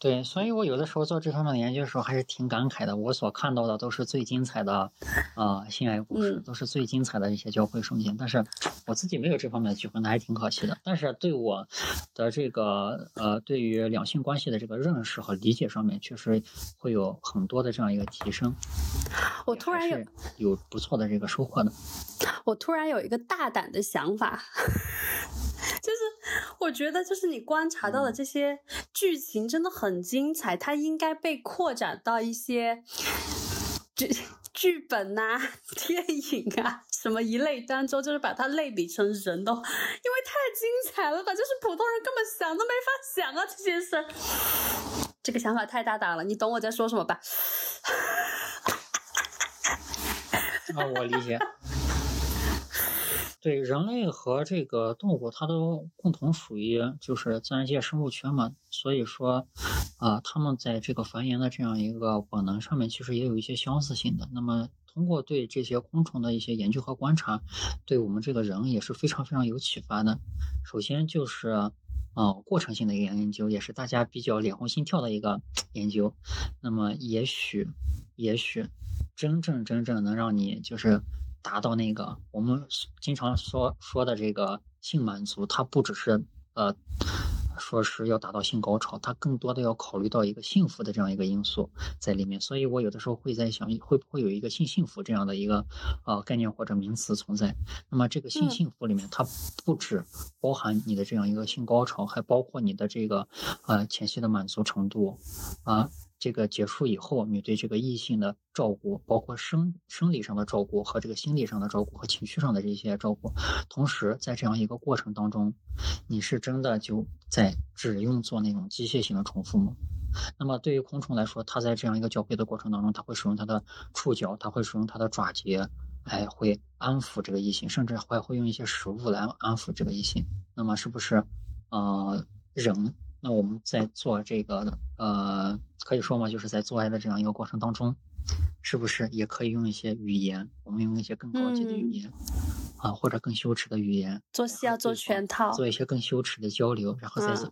对，所以我有的时候做这方面的研究的时候，还是挺感慨的。我所看到的都是最精彩的，呃，性爱故事，都是最精彩的一些交汇瞬间。但是我自己没有这方面的机会，那还挺可惜的。但是对我的这个呃，对于两性关系的这个认识和理解上面，确实会有很多的这样一个提升。我突然有有不错的这个收获的。我突然有一个大胆的想法。就是我觉得，就是你观察到的这些剧情真的很很精彩，它应该被扩展到一些剧剧本呐、电影啊什么一类当中，就是把它类比成人的，因为太精彩了吧！就是普通人根本想都没法想啊这件事。这个想法太大胆了，你懂我在说什么吧？啊，我理解。对人类和这个动物，它都共同属于就是自然界生物圈嘛，所以说，啊，它们在这个繁衍的这样一个本能上面，其实也有一些相似性的。那么，通过对这些昆虫的一些研究和观察，对我们这个人也是非常非常有启发的。首先就是，啊，过程性的一个研究，也是大家比较脸红心跳的一个研究。那么，也许，也许，真正真正能让你就是。达到那个我们经常说说的这个性满足，它不只是呃说是要达到性高潮，它更多的要考虑到一个幸福的这样一个因素在里面。所以我有的时候会在想，会不会有一个性幸福这样的一个呃概念或者名词存在？那么这个性幸福里面，它不只包含你的这样一个性高潮，还包括你的这个呃前期的满足程度啊。这个结束以后，你对这个异性的照顾，包括生生理上的照顾和这个心理上的照顾和情绪上的这些照顾，同时在这样一个过程当中，你是真的就在只用做那种机械性的重复吗？那么对于昆虫来说，它在这样一个交配的过程当中，它会使用它的触角，它会使用它的爪节，哎，会安抚这个异性，甚至还会用一些食物来安抚这个异性。那么是不是，呃，人？那我们在做这个，呃，可以说嘛，就是在做爱的这样一个过程当中，是不是也可以用一些语言？我们用一些更高级的语言，啊，或者更羞耻的语言。做戏要做全套。做一些更羞耻的交流，然后再做。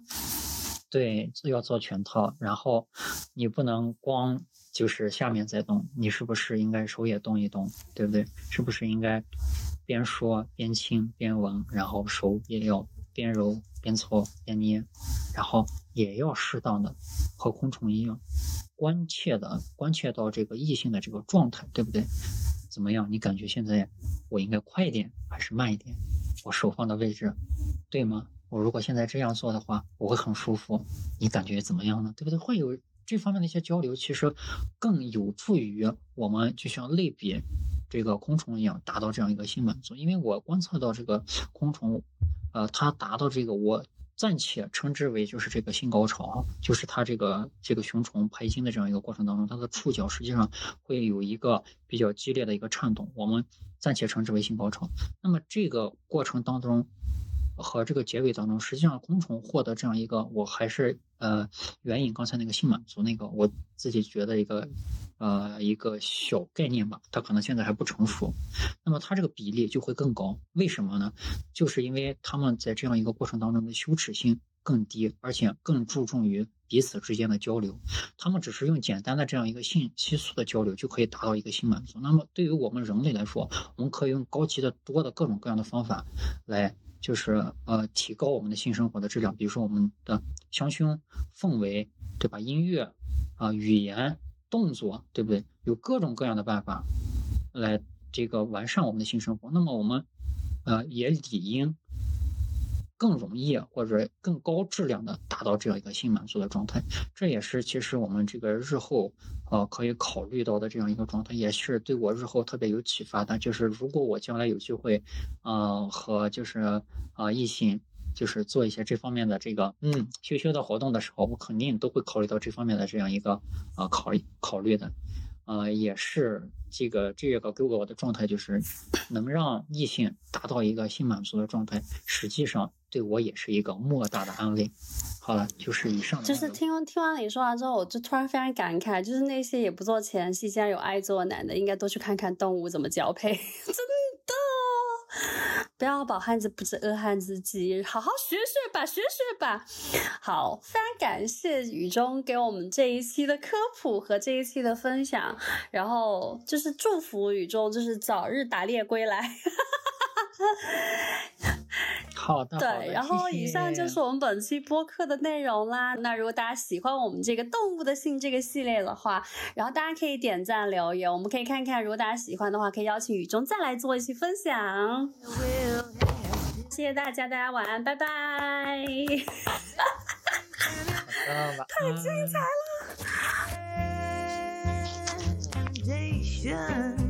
对，要做全套。然后你不能光就是下面在动，你是不是应该手也动一动，对不对？是不是应该边说边亲边闻，然后手也要边揉。边搓边捏，然后也要适当的和昆虫一样，关切的关切到这个异性的这个状态，对不对？怎么样？你感觉现在我应该快一点还是慢一点？我手放的位置对吗？我如果现在这样做的话，我会很舒服。你感觉怎么样呢？对不对？会有这方面的一些交流，其实更有助于我们就像类比这个昆虫一样，达到这样一个性满足。因为我观测到这个昆虫。呃，它达到这个，我暂且称之为就是这个性高潮，就是它这个这个雄虫排精的这样一个过程当中，它的触角实际上会有一个比较激烈的一个颤动，我们暂且称之为性高潮。那么这个过程当中。和这个结尾当中，实际上昆虫获得这样一个，我还是呃援引刚才那个性满足那个，我自己觉得一个呃一个小概念吧，它可能现在还不成熟。那么它这个比例就会更高，为什么呢？就是因为他们在这样一个过程当中的羞耻心更低，而且更注重于彼此之间的交流。他们只是用简单的这样一个信息素的交流就可以达到一个性满足。那么对于我们人类来说，我们可以用高级的多的各种各样的方法来，就是呃提高我们的性生活的质量。比如说我们的香薰、氛围，对吧？音乐啊、语言、动作，对不对？有各种各样的办法来这个完善我们的性生活。那么我们呃也理应。更容易或者更高质量的达到这样一个性满足的状态，这也是其实我们这个日后呃可以考虑到的这样一个状态，也是对我日后特别有启发的。就是如果我将来有机会，呃和就是啊异性就是做一些这方面的这个嗯羞羞的活动的时候，我肯定都会考虑到这方面的这样一个啊考虑考虑的。呃，也是这个这个给我的状态，就是能让异性达到一个性满足的状态，实际上对我也是一个莫大的安慰。好了，就是以上。就是听听完你说完之后，我就突然非常感慨，就是那些也不做前戏，竟然有爱做的男的，应该多去看看动物怎么交配，真的。不要饱汉子不知饿汉子饥，好好学学吧，学学吧。好，非常感谢雨中给我们这一期的科普和这一期的分享，然后就是祝福雨中就是早日打猎归来。哈哈哈哈哈 好的，对，然后以上就是我们本期播客的内容啦。那如果大家喜欢我们这个动物的性这个系列的话，然后大家可以点赞留言，我们可以看看，如果大家喜欢的话，可以邀请雨中再来做一期分享。谢谢大家，大家晚安，拜拜。太精彩了。